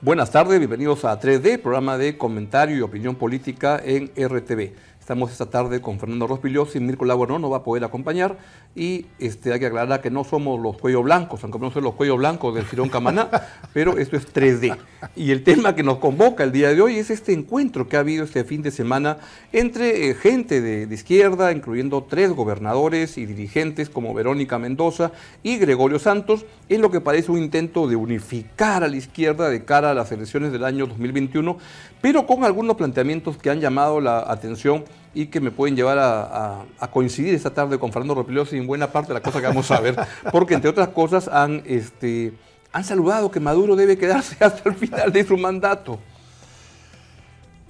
Buenas tardes, bienvenidos a 3D, programa de comentario y opinión política en RTV. Estamos esta tarde con Fernando Rospigliosi, Mirko Lago no va a poder acompañar y este, hay que aclarar que no somos los cuellos blancos, aunque no somos los cuellos blancos del Girón Camaná, pero esto es 3D. Y el tema que nos convoca el día de hoy es este encuentro que ha habido este fin de semana entre eh, gente de, de izquierda, incluyendo tres gobernadores y dirigentes como Verónica Mendoza y Gregorio Santos, en lo que parece un intento de unificar a la izquierda de cara a las elecciones del año 2021, pero con algunos planteamientos que han llamado la atención y que me pueden llevar a, coincidir esta tarde con Fernando Ropilosi en buena parte de la cosa que vamos a ver, porque entre otras cosas han, este, han saludado que Maduro debe quedarse hasta el final de su mandato.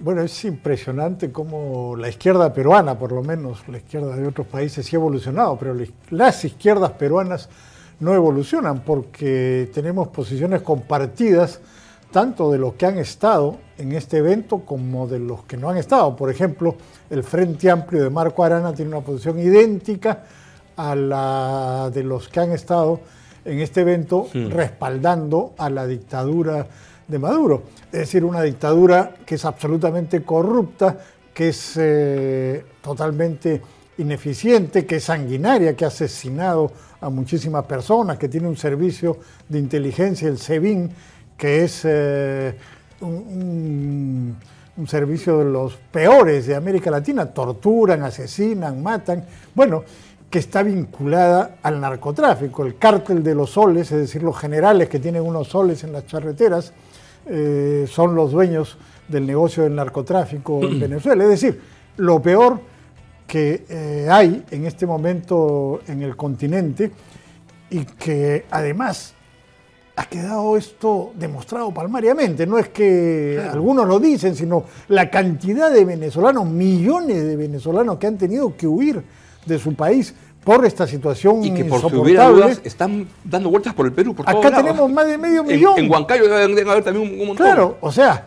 Bueno, es impresionante cómo la izquierda peruana, por lo menos la izquierda de otros países, sí ha evolucionado, pero las izquierdas peruanas no evolucionan porque tenemos posiciones compartidas tanto de los que han estado en este evento como de los que no han estado. Por ejemplo, el Frente Amplio de Marco Arana tiene una posición idéntica a la de los que han estado en este evento respaldando a la dictadura de Maduro. Es decir, una dictadura que es absolutamente corrupta, que es eh, totalmente ineficiente, que es sanguinaria, que ha asesinado a muchísimas personas, que tiene un servicio de inteligencia, el SEBIN, que es eh, un, servicio de los peores de América Latina, torturan, asesinan, matan, bueno, que está vinculada al narcotráfico, el cártel de los soles, es decir, los generales que tienen unos soles en las charreteras, eh, son los dueños del negocio del narcotráfico en Venezuela. Es decir, lo peor que eh, hay en este momento en el continente y que además ha quedado esto demostrado palmariamente. No es que algunos lo dicen, sino la cantidad de venezolanos, millones de venezolanos que han tenido que huir de su país por esta situación y que por si hubiera dudas están dando vueltas por el Perú. Por Acá tenemos más de medio millón. En, Huancayo deben haber también un, montón. Claro, o sea,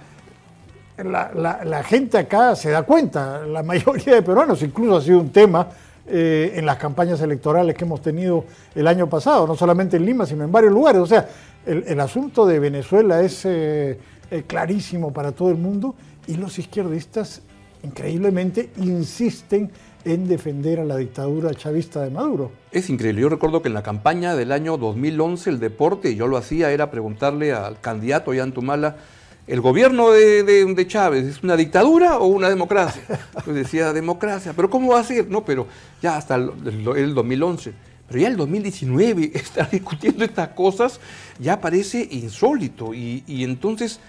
la, la, gente acá se da cuenta, la mayoría de peruanos, incluso ha sido un tema eh, en las campañas electorales que hemos tenido el año pasado, no solamente en Lima, sino en varios lugares. O sea, el, asunto de Venezuela es eh, eh, clarísimo para todo el mundo y los izquierdistas increíblemente insisten en defender a la dictadura chavista de Maduro. Es increíble. Yo recuerdo que en la campaña del año 2011 el deporte, yo lo hacía, era preguntarle al candidato Yantumala, ¿el gobierno de, Chávez es una dictadura o una democracia? Pues decía democracia, pero ¿cómo va a ser? No, pero ya hasta el, el 2011. Pero ya el 2019 estar discutiendo estas cosas ya parece insólito. Y, entonces,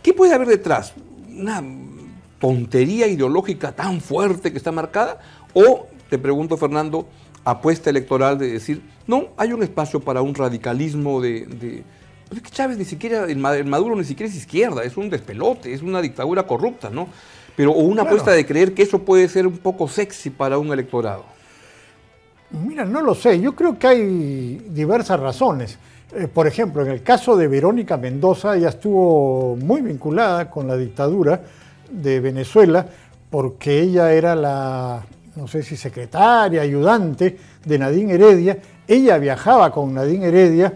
¿qué puede haber detrás? ¿Una tontería ideológica tan fuerte que está marcada? ¿O, te pregunto Fernando, apuesta electoral de decir, no, hay un espacio para un radicalismo de... pues es que Chávez ni siquiera, el Maduro ni siquiera es izquierda, es un despelote, es una dictadura corrupta, ¿no? Pero o una apuesta de creer que eso puede ser un poco sexy para un electorado. Mira, no lo sé. Yo creo que hay diversas razones. Eh, por ejemplo, en el caso de Verónica Mendoza, ella estuvo muy vinculada con la dictadura de Venezuela porque ella era la, no sé si secretaria, ayudante de Nadine Heredia. Ella viajaba con Nadine Heredia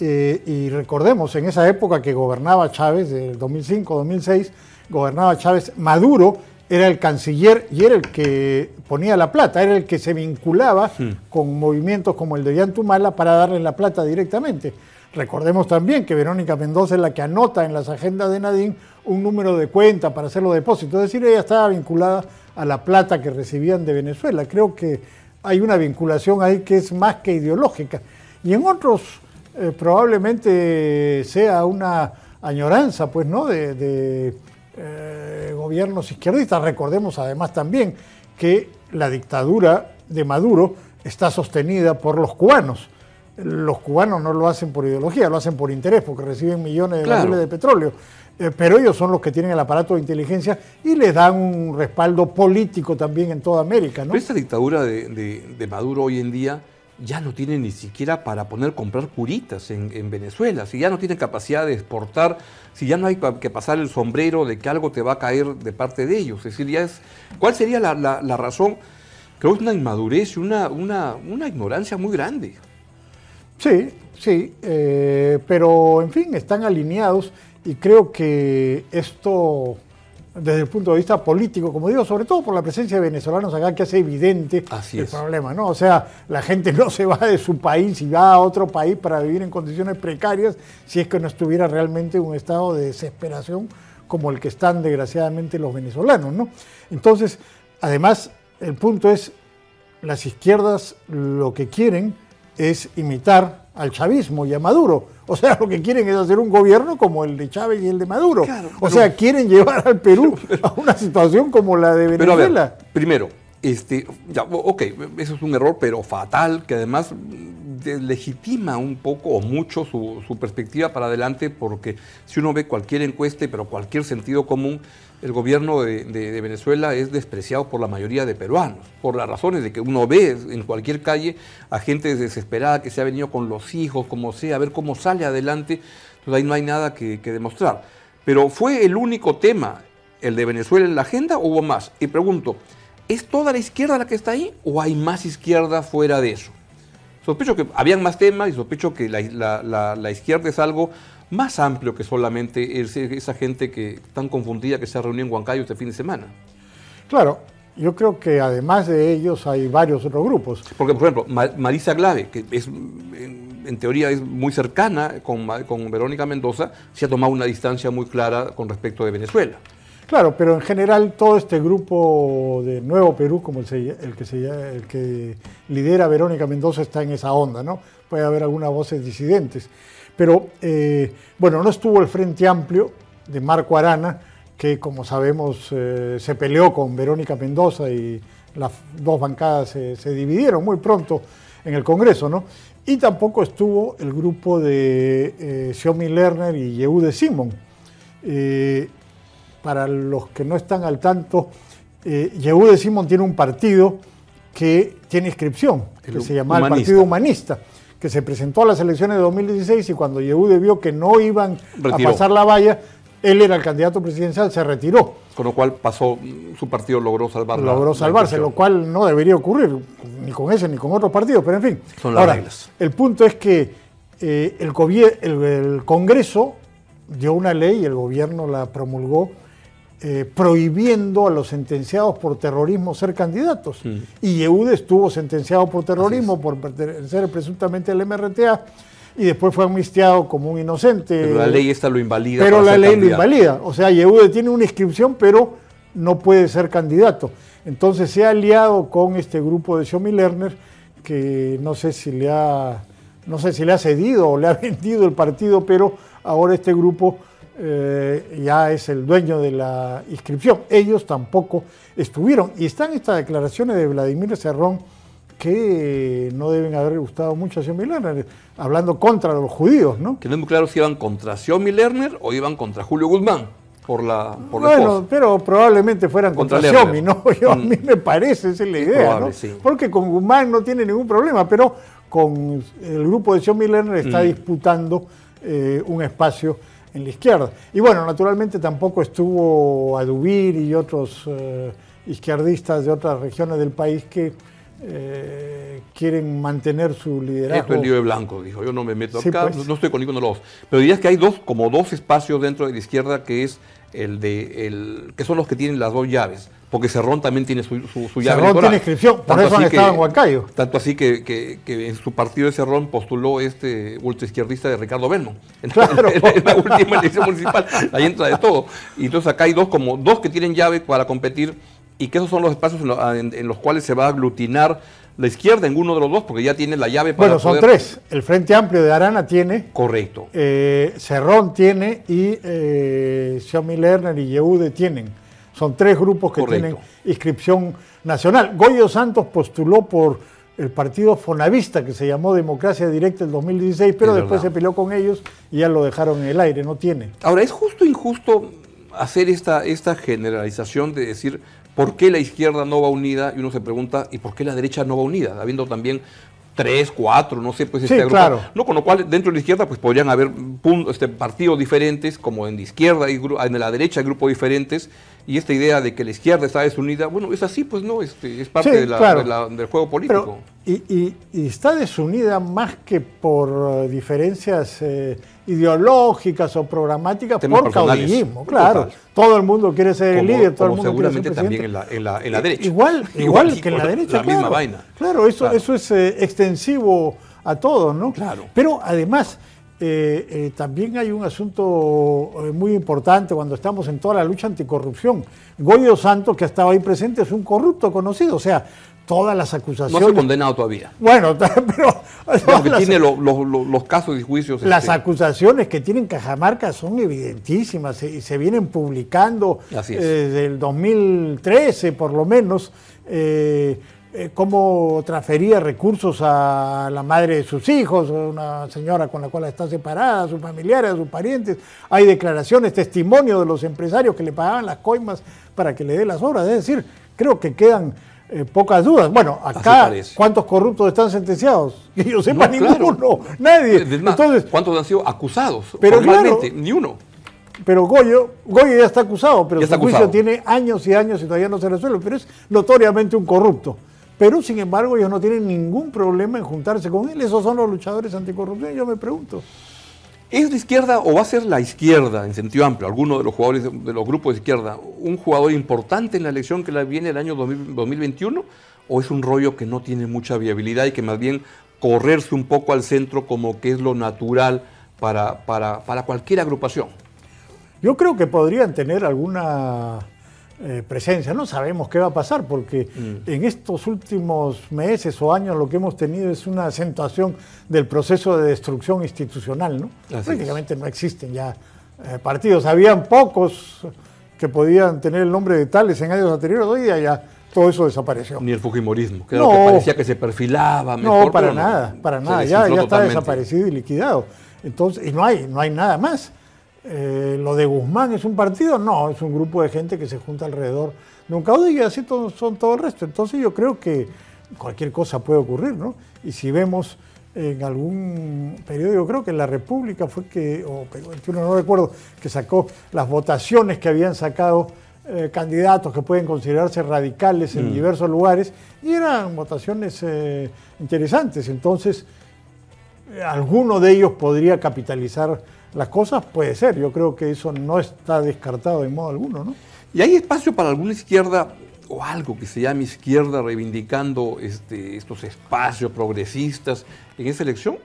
eh, y recordemos, en esa época que gobernaba Chávez, del 2005-2006, gobernaba Chávez, Maduro era el canciller y era el que ponía la plata, era el que se vinculaba con movimientos como el de Yantumala para darle la plata directamente. Recordemos también que Verónica Mendoza es la que anota en las agendas de Nadine un número de cuenta para hacer los depósitos, es decir, ella estaba vinculada a la plata que recibían de Venezuela. Creo que hay una vinculación ahí que es más que ideológica. Y en otros eh, probablemente sea una añoranza, pues, ¿no? de eh, gobiernos izquierdistas. Recordemos además también que la dictadura de Maduro está sostenida por los cubanos. Los cubanos no lo hacen por ideología, lo hacen por interés, porque reciben millones de barriles de petróleo. Eh, pero ellos son los que tienen el aparato de inteligencia y les dan un respaldo político también en toda América. ¿no? esta dictadura de Maduro hoy en día ya no tienen ni siquiera para poner comprar curitas en, Venezuela, si ya no tienen capacidad de exportar, si ya no hay que pasar el sombrero de que algo te va a caer de parte de ellos. Es decir, ya es, ¿cuál sería la, razón? Creo que es una inmadurez y una, una, ignorancia muy grande. Sí, sí, eh, pero en fin, están alineados y creo que esto desde el punto de vista político, como digo, sobre todo por la presencia de venezolanos acá, que hace evidente el problema, ¿no? O sea, la gente no se va de su país y va a otro país para vivir en condiciones precarias si es que no estuviera realmente un estado de desesperación como el que están desgraciadamente los venezolanos, ¿no? Entonces, además, el punto es, las izquierdas lo que quieren es imitar al chavismo y a Maduro. O sea, lo que quieren es hacer un gobierno como el de Chávez y el de Maduro. o sea, quieren llevar al Perú a una situación como la de Venezuela. primero, este, ya, ok, eso es un error, pero fatal, que además legitima un poco o mucho su, perspectiva para adelante, porque si uno ve cualquier encuesta, pero cualquier sentido común, el gobierno de, Venezuela es despreciado por la mayoría de peruanos, por las razones de que uno ve en cualquier calle a gente desesperada que se ha venido con los hijos, como sea, a ver cómo sale adelante, entonces ahí no hay nada que, demostrar. Pero ¿fue el único tema el de Venezuela en la agenda o hubo más? Y pregunto, ¿es toda la izquierda la que está ahí o hay más izquierda fuera de eso? Sospecho que habían más temas y sospecho que la izquierda es algo más amplio que solamente esa gente que tan confundida que se ha reunido en Huancayo este fin de semana. Claro, yo creo que además de ellos hay varios otros grupos. Porque, por ejemplo, Marisa Glave, que es, en, teoría es muy cercana con, con Verónica Mendoza, se ha tomado una distancia muy clara con respecto de Venezuela. Claro, pero en general todo este grupo de Nuevo Perú, como el, que, lidera Verónica Mendoza, está en esa onda, ¿no? Puede haber algunas voces disidentes. Pero eh, bueno, no estuvo el Frente Amplio de Marco Arana, que como sabemos eh, se peleó con Verónica Mendoza y las dos bancadas se, dividieron muy pronto en el Congreso, ¿no? Y tampoco estuvo el grupo de eh, Xiaomi Lerner y Yehude Simon. Para los que no están al tanto, Yehude Simon tiene un partido que tiene inscripción, que se llama el Partido Humanista que se presentó a las elecciones de 2016 y cuando Yehude vio que no iban a pasar la valla, él era el candidato presidencial, se retiró. Con lo cual pasó, su partido logró salvarse. Logró salvarse, lo cual no debería ocurrir, ni con ese ni con otros partidos, pero en fin. Son las reglas. El punto es que eh, el, el Congreso dio una ley, y el gobierno la promulgó, eh, prohibiendo a los sentenciados por terrorismo ser candidatos. Mm. Y Yehude estuvo sentenciado por terrorismo, por pertenecer presuntamente al MRTA, y después fue amnistiado como un inocente. Pero la ley esta lo invalida. Pero la ley lo invalida. O sea, Yehude tiene una inscripción, pero no puede ser candidato. Entonces se ha aliado con este grupo de Xiaomi Lerner, que no sé si le ha, no sé si le ha cedido o le ha vendido el partido, pero ahora este grupo eh, ya es el dueño de la inscripción. Ellos tampoco estuvieron. Y están estas declaraciones de Vladimir Cerrón que no deben haber gustado mucho a Xiaomi Lerner, hablando contra los judíos, ¿no? Que no es muy claro si iban contra Xiaomi Lerner o iban contra Julio Guzmán. Por la, por bueno, pero probablemente fueran contra, Xiaomi, ¿no? a mí mm. me parece, esa es la idea, ¿no? Porque con Guzmán no tiene ningún problema, pero con el grupo de Xiaomi Lerner está mm. disputando eh, un espacio en la izquierda. Y bueno, naturalmente tampoco estuvo Adubir y otros eh, izquierdistas de otras regiones del país que eh, quieren mantener su liderazgo. Esto es lío de blanco, dijo. Yo no me meto acá, pues. no estoy con ninguno de los dos. Pero dirías que hay dos, como dos espacios dentro de la izquierda que es el de el, que son los que tienen las dos llaves porque Cerrón también tiene su, su, llave Cerrón tiene inscripción, por eso han estado en Huancayo. Tanto así que, en su partido de Cerrón postuló este ultraizquierdista de Ricardo Belmo. En, la última elección municipal, ahí entra de todo. Y entonces acá hay dos, como dos que tienen llave para competir y que esos son los espacios en, los cuales se va a aglutinar la izquierda en uno de los dos, porque ya tiene la llave para. Bueno, son tres. El Frente Amplio de Arana tiene. Correcto. Eh, Cerrón tiene y eh, Xiaomi Lerner y Yehude tienen. Son tres grupos que tienen inscripción nacional. Goyo Santos postuló por el partido Fonavista, que se llamó Democracia Directa en 2016, pero después se peleó con ellos y ya lo dejaron en el aire, no tiene. Ahora, ¿es justo o injusto hacer esta, esta generalización de decir por qué la izquierda no va unida? Y uno se pregunta, ¿y por qué la derecha no va unida? Habiendo también tres, cuatro, no sé, pues este Claro. No, con lo cual dentro de la izquierda pues podrían haber este, partidos diferentes, como en la izquierda y en la derecha hay grupos diferentes, Y esta idea de que la izquierda está desunida, bueno, es así, pues no, este, es parte de la, del juego político. y, está desunida más que por diferencias eh, ideológicas o programáticas, por caudillismo, claro. Todo el mundo quiere ser el líder, todo el mundo seguramente quiere ser también en la, en la, en la derecha. Igual, igual, que en la derecha. La misma vaina. Claro, eso, eso es eh, extensivo a todos, ¿no? Claro. Pero además eh, eh, también hay un asunto eh, muy importante cuando estamos en toda la lucha anticorrupción. Goyo Santos, que estaba ahí presente, es un corrupto conocido, o sea, todas las acusaciones... No se ha condenado todavía. Bueno, pero... que tiene los casos y juicios... Las este, acusaciones que tienen Cajamarca son evidentísimas y se, vienen publicando desde el 2013 por lo menos. Eh, cómo transfería recursos a la madre de sus hijos, una señora con la cual está separada, a sus familiares, a sus parientes. Hay declaraciones, testimonio de los empresarios que le pagaban las coimas para que le dé las obras. Es decir, creo que quedan eh, pocas dudas. Bueno, acá, ¿cuántos corruptos están sentenciados? Que yo sepa, ninguno, nadie. Entonces, ¿Cuántos han sido acusados? Pero ni uno. Pero Goyo, Goyo ya está acusado, pero su juicio tiene años y años y todavía no se resuelve, pero es notoriamente un corrupto. Pero, sin embargo, ellos no tienen ningún problema en juntarse con él. Esos son los luchadores anticorrupción, yo me pregunto. ¿Es de izquierda o va a ser la izquierda, en sentido amplio, alguno de los jugadores de, los grupos de izquierda, un jugador importante en la elección que la viene el año 2021? ¿O es un rollo que no tiene mucha viabilidad y que más bien correrse un poco al centro como que es lo natural para, para, para cualquier agrupación? Yo creo que podrían tener alguna eh, presencia. No sabemos qué va a pasar porque mm. en estos últimos meses o años lo que hemos tenido es una acentuación del proceso de destrucción institucional. ¿no? Prácticamente no existen ya eh, partidos. Habían pocos que podían tener el nombre de tales en años anteriores. Hoy día ya todo eso desapareció. Ni el Fujimorismo, que, no, que parecía que se perfilaba mejor. No, para nada, para nada. Ya, ya está desaparecido y liquidado. Entonces, y no hay, no hay nada más. Eh, lo de Guzmán es un partido, no, es un grupo de gente que se junta alrededor de un caudillo y así son todo el resto. Entonces yo creo que cualquier cosa puede ocurrir, ¿no? Y si vemos en algún periódico, creo que en La República fue que, o 21 no recuerdo, que sacó las votaciones que habían sacado eh, candidatos que pueden considerarse radicales en mm. diversos lugares, y eran votaciones eh, interesantes. Entonces, alguno de ellos podría capitalizar las cosas, puede ser. Yo creo que eso no está descartado de modo alguno, ¿no? ¿Y hay espacio para alguna izquierda o algo que se llame izquierda reivindicando este, estos espacios progresistas en esa elección?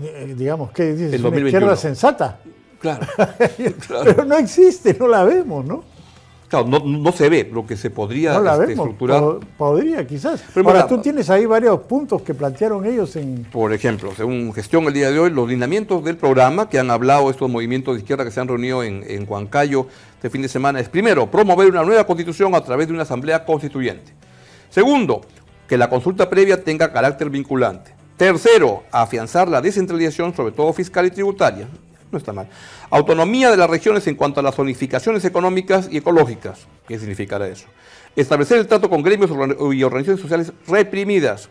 Eh, digamos, ¿qué dices? ¿Una izquierda sensata? Claro, claro. Pero no existe, no la vemos, ¿no? No, se ve lo que se podría este, estructurar. podría, quizás. Pero Ahora, tú tienes ahí varios puntos que plantearon ellos en... Por ejemplo, según gestión el día de hoy, los lineamientos del programa que han hablado estos movimientos de izquierda que se han reunido en, en Huancayo este fin de semana es, primero, promover una nueva constitución a través de una asamblea constituyente. Segundo, que la consulta previa tenga carácter vinculante. Tercero, afianzar la descentralización, sobre todo fiscal y tributaria no está mal. Autonomía de las regiones en cuanto a las zonificaciones económicas y ecológicas. ¿Qué significará eso? Establecer el trato con gremios y organizaciones sociales reprimidas.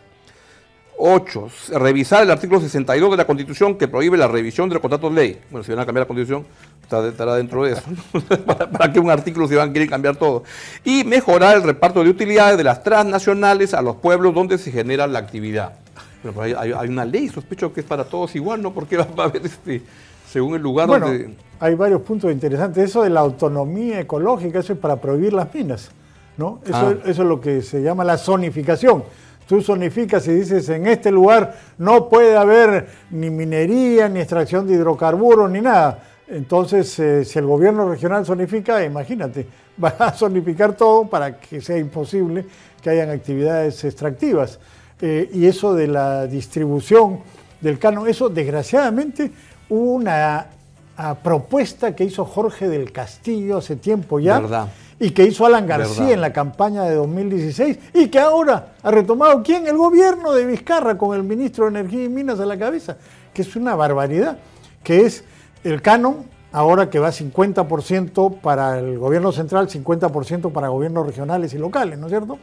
8. Revisar el artículo 62 de la Constitución que prohíbe la revisión de los contratos de ley. Bueno, si van a cambiar la Constitución, estará dentro de eso. ¿Para, qué un artículo si van a querer cambiar todo? Y mejorar el reparto de utilidades de las transnacionales a los pueblos donde se genera la actividad. Pero hay, hay, una ley, sospecho que es para todos igual, ¿no? Porque va, a haber este, según el lugar bueno, Hay varios puntos interesantes. Eso de la autonomía ecológica, eso es para prohibir las minas, ¿no? Eso, ah. eso es lo que se llama la zonificación. Tú zonificas y dices, en este lugar no puede haber ni minería, ni extracción de hidrocarburos, ni nada. Entonces, eh, si el gobierno regional zonifica, imagínate, va a zonificar todo para que sea imposible que hayan actividades extractivas. Eh, y eso de la distribución del canon, eso desgraciadamente una ah, propuesta que hizo Jorge del Castillo hace tiempo ya. Y que hizo Alan García en la campaña de 2016 y que ahora ha retomado quién? El gobierno de Vizcarra con el ministro de Energía y Minas a la cabeza, que es una barbaridad, que es el canon, ahora que va 50% para el gobierno central, 50% para gobiernos regionales y locales, ¿no es cierto?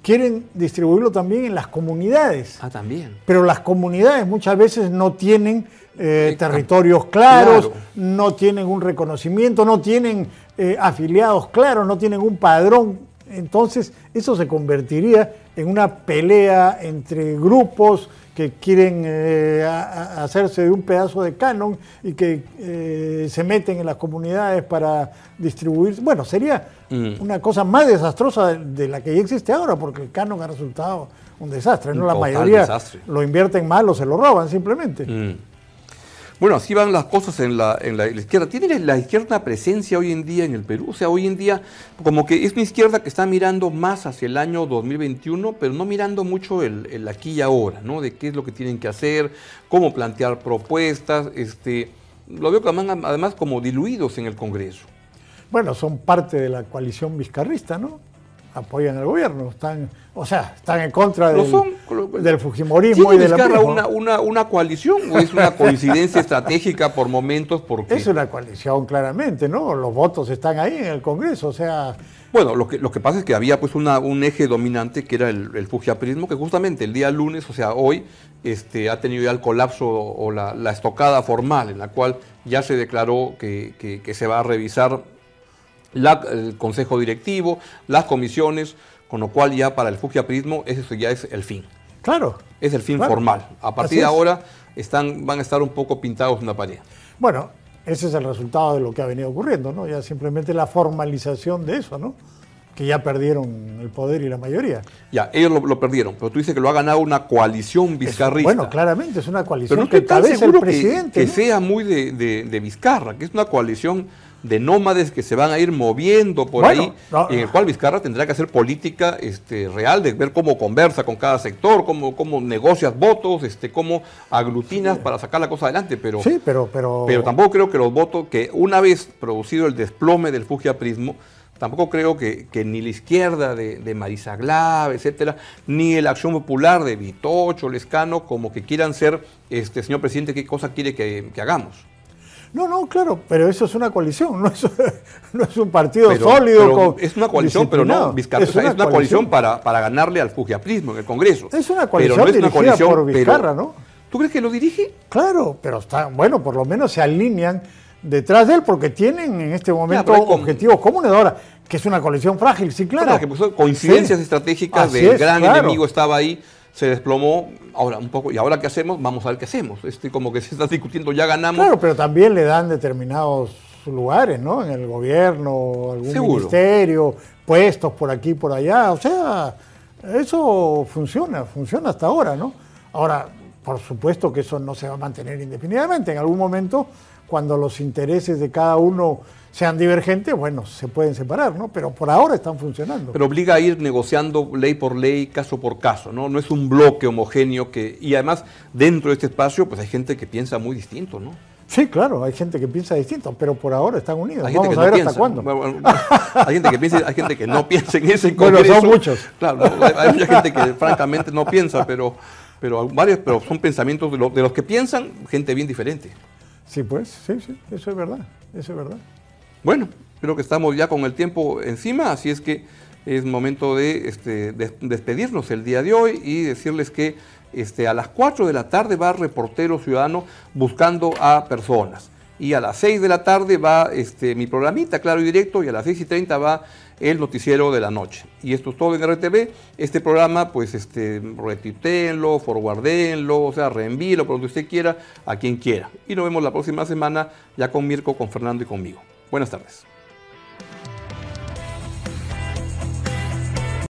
Quieren distribuirlo también en las comunidades. Ah, también. Pero las comunidades muchas veces no tienen eh, territorios claros, no tienen un reconocimiento, no tienen eh, afiliados claros, no tienen un padrón. Entonces, eso se convertiría en una pelea entre grupos que quieren eh, hacerse de un pedazo de canon y que eh, se meten en las comunidades para distribuir. Bueno, sería mm. una cosa más desastrosa de, la que ya existe ahora, porque el canon ha resultado un desastre. ¿no? La mayoría lo invierten mal o se lo roban simplemente. Mm. Bueno, así van las cosas en la, en la, izquierda. ¿Tiene la izquierda presencia hoy en día en el Perú? O sea, hoy en día como que es una izquierda que está mirando más hacia el año 2021, pero no mirando mucho el, aquí y ahora, ¿no? De qué es lo que tienen que hacer, cómo plantear propuestas. Este, lo veo además como diluidos en el Congreso. Bueno, son parte de la coalición vizcarrista, ¿no? Apoyan al gobierno, están, o sea, están en contra del, del Fujimorismo y de la una, una, una coalición o es una coincidencia estratégica por momentos? Porque... Es una coalición, claramente, ¿no? Los votos están ahí en el Congreso, o sea... Bueno, lo que, lo que pasa es que había pues una, un eje dominante que era el, el fujiaprismo, que justamente el día lunes, o sea, hoy, este, ha tenido ya el colapso o la, la estocada formal, en la cual ya se declaró que, que, que se va a revisar el consejo directivo, las comisiones, con lo cual ya para el fujiaprismo eso ya es el fin. Claro. Es el fin formal. A partir de ahora están, van a estar un poco pintados en la pared. Bueno, ese es el resultado de lo que ha venido ocurriendo, ¿no? Ya simplemente la formalización de eso, ¿no? Que ya perdieron el poder y la mayoría. Ya, ellos lo, perdieron, pero tú dices que lo ha ganado una coalición vizcarrista. bueno, claramente, es una coalición pero no que cabeza el presidente. Que, sea muy de, de Vizcarra, que es una coalición de nómades que se van a ir moviendo por ahí, en el cual Vizcarra tendrá que hacer política este, real, de ver cómo conversa con cada sector, cómo, cómo negocias votos, este, cómo aglutinas para sacar la cosa adelante. Pero, sí, pero, pero... pero tampoco creo que los votos, que una vez producido el desplome del fujiaprismo, tampoco creo que, ni la izquierda de, de Marisa etcétera, ni la acción popular de Vitocho, Lescano, como que quieran ser, este señor presidente, qué cosa quiere que hagamos. No, no, claro, pero eso es una coalición, no es, no es un partido sólido. es una coalición, pero no, Vizcarra, es una, coalición, para, para, ganarle al fujiaprismo en el Congreso. Es una coalición pero no es una coalición, por Vizcarra, ¿no? ¿Tú crees que lo dirige? Claro, pero está, bueno, por lo menos se alinean detrás de él porque tienen en este momento objetivos comunes. Ahora, que es una coalición frágil, sí, claro. claro que pues, coincidencias estratégicas del gran enemigo estaba ahí se desplomó, ahora un poco, ¿y ahora qué hacemos? Vamos a ver qué hacemos. Este, como que se está discutiendo, ya ganamos. Claro, pero también le dan determinados lugares, ¿no? En el gobierno, algún ministerio, puestos por aquí, por allá. O sea, eso funciona, funciona hasta ahora, ¿no? Ahora, por supuesto que eso no se va a mantener indefinidamente. En algún momento, cuando los intereses de cada uno sean divergentes, bueno, se pueden separar, ¿no? Pero por ahora están funcionando. Pero obliga a ir negociando ley por ley, caso por caso, ¿no? No es un bloque homogéneo que... Y además, dentro de este espacio, pues hay gente que piensa muy distinto, ¿no? Sí, claro, hay gente que piensa distinto, pero por ahora están unidos. Hay Vamos a ver hasta cuándo. hay gente que piensa, hay gente que no piensa en ese congreso. Bueno, son muchos. Claro, hay mucha gente que francamente no piensa, pero, pero varios, pero son pensamientos de, de los que piensan gente bien diferente. Sí, pues, sí, sí, eso es verdad, eso es verdad. Bueno, creo que estamos ya con el tiempo encima, así es que es momento de, este, despedirnos el día de hoy y decirles que este, a las 4 de la tarde va Reportero Ciudadano buscando a personas. Y a las 6 de la tarde va este, mi programita, claro y directo, y a las 6 y 30 va el noticiero de la noche. Y esto es todo en RTV. Este programa, pues, este, retuiteenlo, forwardenlo, o sea, reenvíelo por donde usted quiera, a quien quiera. Y nos vemos la próxima semana ya con Mirko, con Fernando y conmigo. Buenas tardes.